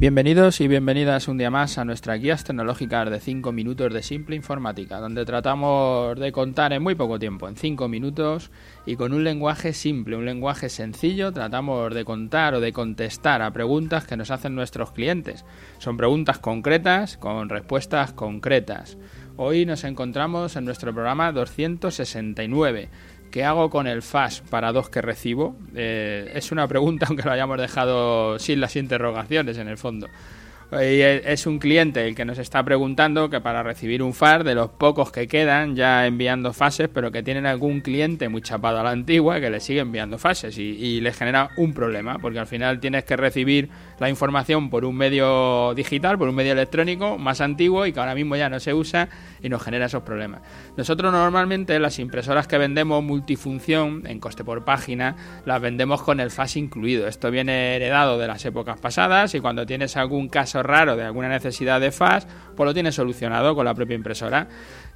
Bienvenidos y bienvenidas un día más a nuestras guías tecnológicas de 5 minutos de simple informática, donde tratamos de contar en muy poco tiempo, en 5 minutos y con un lenguaje simple, un lenguaje sencillo, tratamos de contar o de contestar a preguntas que nos hacen nuestros clientes. Son preguntas concretas con respuestas concretas. Hoy nos encontramos en nuestro programa 269 ¿Qué hago con el FAS para dos que recibo? Eh, es una pregunta, aunque lo hayamos dejado sin las interrogaciones en el fondo. Es un cliente el que nos está preguntando que para recibir un FAS, de los pocos que quedan ya enviando fases, pero que tienen algún cliente muy chapado a la antigua que le sigue enviando fases y, y le genera un problema, porque al final tienes que recibir la información por un medio digital, por un medio electrónico más antiguo y que ahora mismo ya no se usa y nos genera esos problemas. Nosotros normalmente las impresoras que vendemos multifunción en coste por página las vendemos con el FAS incluido. Esto viene heredado de las épocas pasadas y cuando tienes algún caso raro de alguna necesidad de FAS, pues lo tienes solucionado con la propia impresora.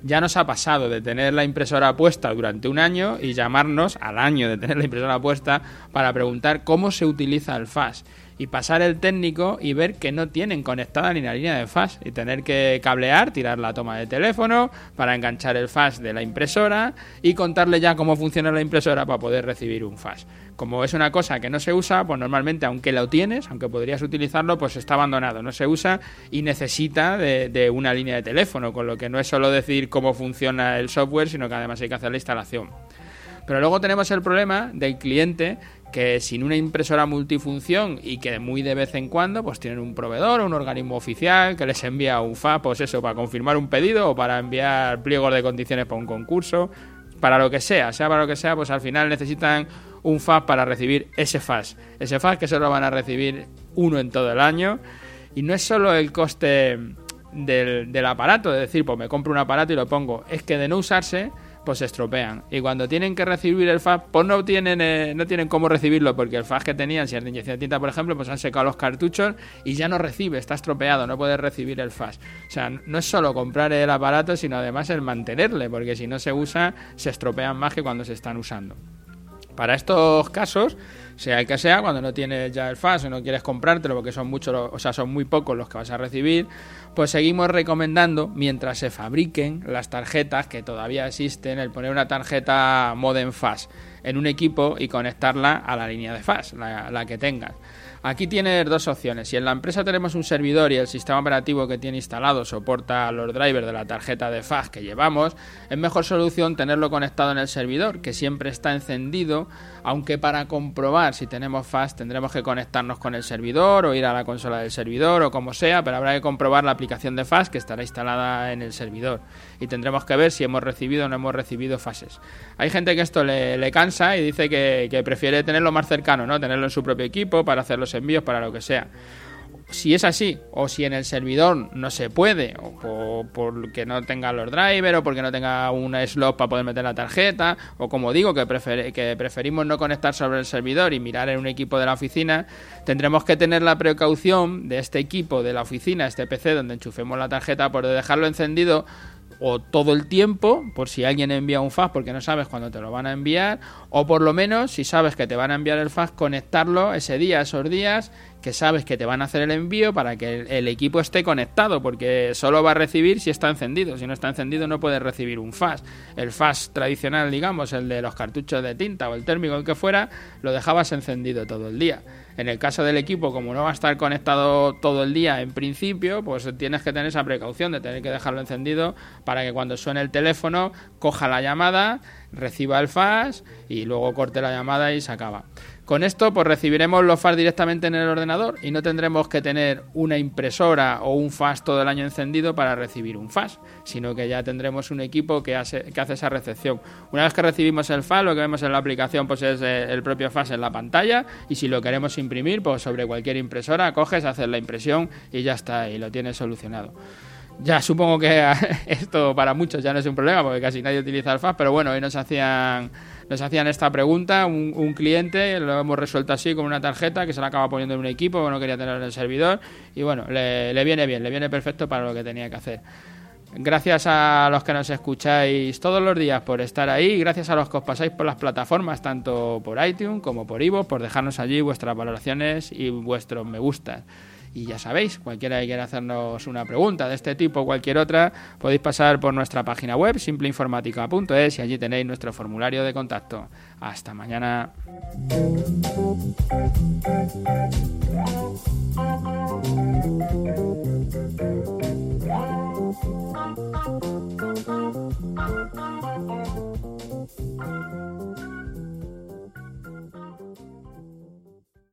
Ya nos ha pasado de tener la impresora puesta durante un año y llamarnos al año de tener la impresora puesta para preguntar cómo se utiliza el FAS y pasar el técnico y ver que no tienen conectada ni la línea de FAS y tener que cablear, tirar la toma de teléfono para enganchar el FAS de la impresora y contarle ya cómo funciona la impresora para poder recibir un FAS. Como es una cosa que no se usa, pues normalmente aunque lo tienes, aunque podrías utilizarlo, pues está abandonado, no se usa y necesita de, de una línea de teléfono, con lo que no es solo decir cómo funciona el software, sino que además hay que hacer la instalación. Pero luego tenemos el problema del cliente que sin una impresora multifunción y que muy de vez en cuando pues tienen un proveedor o un organismo oficial que les envía un FAS, pues eso, para confirmar un pedido o para enviar pliegos de condiciones para un concurso, para lo que sea, sea para lo que sea, pues al final necesitan un FAS para recibir ese FAS. Ese FAS que solo van a recibir uno en todo el año. Y no es solo el coste del, del aparato, de decir, pues me compro un aparato y lo pongo, es que de no usarse pues se estropean. Y cuando tienen que recibir el FAS, pues no tienen, eh, no tienen cómo recibirlo, porque el FAS que tenían, si es de inyección de tinta, por ejemplo, pues han secado los cartuchos y ya no recibe, está estropeado, no puede recibir el FAS. O sea, no es solo comprar el aparato, sino además el mantenerle, porque si no se usa, se estropean más que cuando se están usando. Para estos casos, sea el que sea, cuando no tienes ya el FAS o no quieres comprártelo porque son muchos, o sea, son muy pocos los que vas a recibir, pues seguimos recomendando, mientras se fabriquen las tarjetas que todavía existen, el poner una tarjeta modem FAS en un equipo y conectarla a la línea de FAS, la, que tengas. Aquí tienes dos opciones. Si en la empresa tenemos un servidor y el sistema operativo que tiene instalado soporta los drivers de la tarjeta de FAS que llevamos, es mejor solución tenerlo conectado en el servidor, que siempre está encendido, aunque para comprobar si tenemos FAS tendremos que conectarnos con el servidor o ir a la consola del servidor o como sea, pero habrá que comprobar la aplicación de FAS que estará instalada en el servidor y tendremos que ver si hemos recibido o no hemos recibido fases. Hay gente que esto le, cansa y dice que, que, prefiere tenerlo más cercano, ¿no? Tenerlo en su propio equipo para hacer los envíos, para lo que sea. Si es así, o si en el servidor no se puede, o por, que no tenga los drivers, o porque no tenga una slot para poder meter la tarjeta, o como digo, que, que preferimos no conectar sobre el servidor y mirar en un equipo de la oficina, tendremos que tener la precaución de este equipo de la oficina, este PC donde enchufemos la tarjeta, por dejarlo encendido o todo el tiempo, por si alguien envía un fax porque no sabes cuándo te lo van a enviar, o por lo menos, si sabes que te van a enviar el fax, conectarlo ese día, esos días, que sabes que te van a hacer el envío para que el, equipo esté conectado, porque solo va a recibir si está encendido. Si no está encendido, no puedes recibir un fax. El fax tradicional, digamos, el de los cartuchos de tinta o el térmico, el que fuera, lo dejabas encendido todo el día. En el caso del equipo, como no va a estar conectado todo el día en principio, pues tienes que tener esa precaución de tener que dejarlo encendido para que cuando suene el teléfono coja la llamada, reciba el fax y luego corte la llamada y se acaba. Con esto pues recibiremos los FAS directamente en el ordenador y no tendremos que tener una impresora o un FAS todo el año encendido para recibir un FAS, sino que ya tendremos un equipo que hace, que hace esa recepción. Una vez que recibimos el FAS, lo que vemos en la aplicación pues es eh, el propio FAS en la pantalla y si lo queremos imprimir, pues sobre cualquier impresora coges, haces la impresión y ya está, y lo tienes solucionado. Ya supongo que esto para muchos ya no es un problema porque casi nadie utiliza el FAS, pero bueno, hoy nos hacían les hacían esta pregunta, un, cliente, lo hemos resuelto así con una tarjeta que se la acaba poniendo en un equipo, no quería tener en el servidor, y bueno, le, le viene bien, le viene perfecto para lo que tenía que hacer. Gracias a los que nos escucháis todos los días por estar ahí, gracias a los que os pasáis por las plataformas, tanto por iTunes como por Ivo, por dejarnos allí vuestras valoraciones y vuestros me gustas. Y ya sabéis, cualquiera que quiera hacernos una pregunta de este tipo o cualquier otra, podéis pasar por nuestra página web simpleinformática.es y allí tenéis nuestro formulario de contacto. Hasta mañana.